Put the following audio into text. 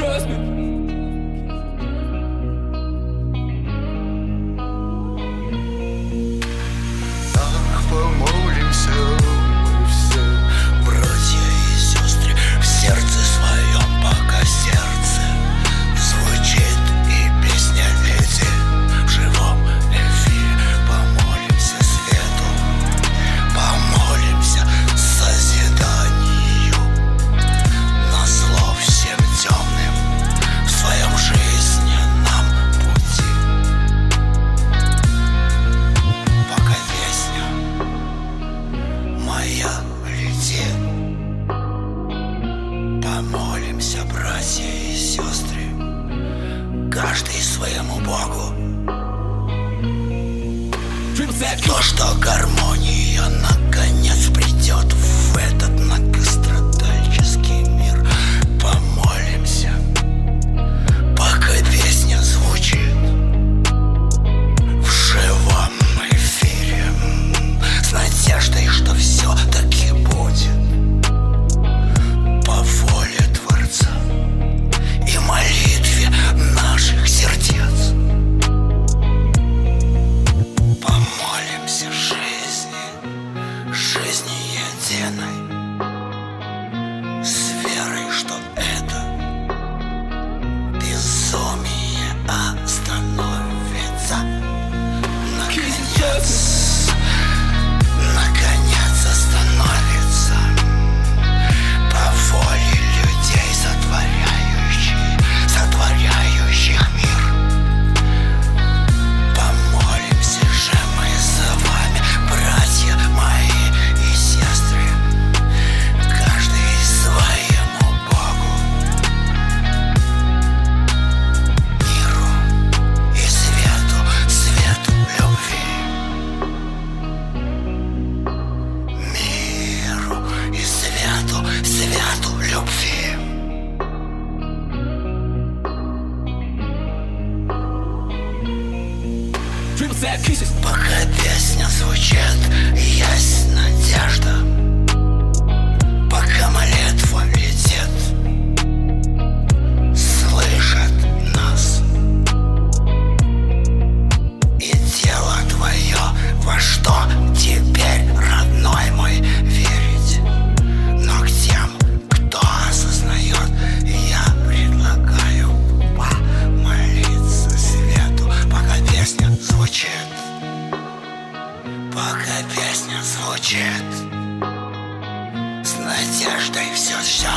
trust me. братья и сестры, каждый своему Богу. То, что гармония Пока песня звучит, есть надежда. плачет С надеждой все-все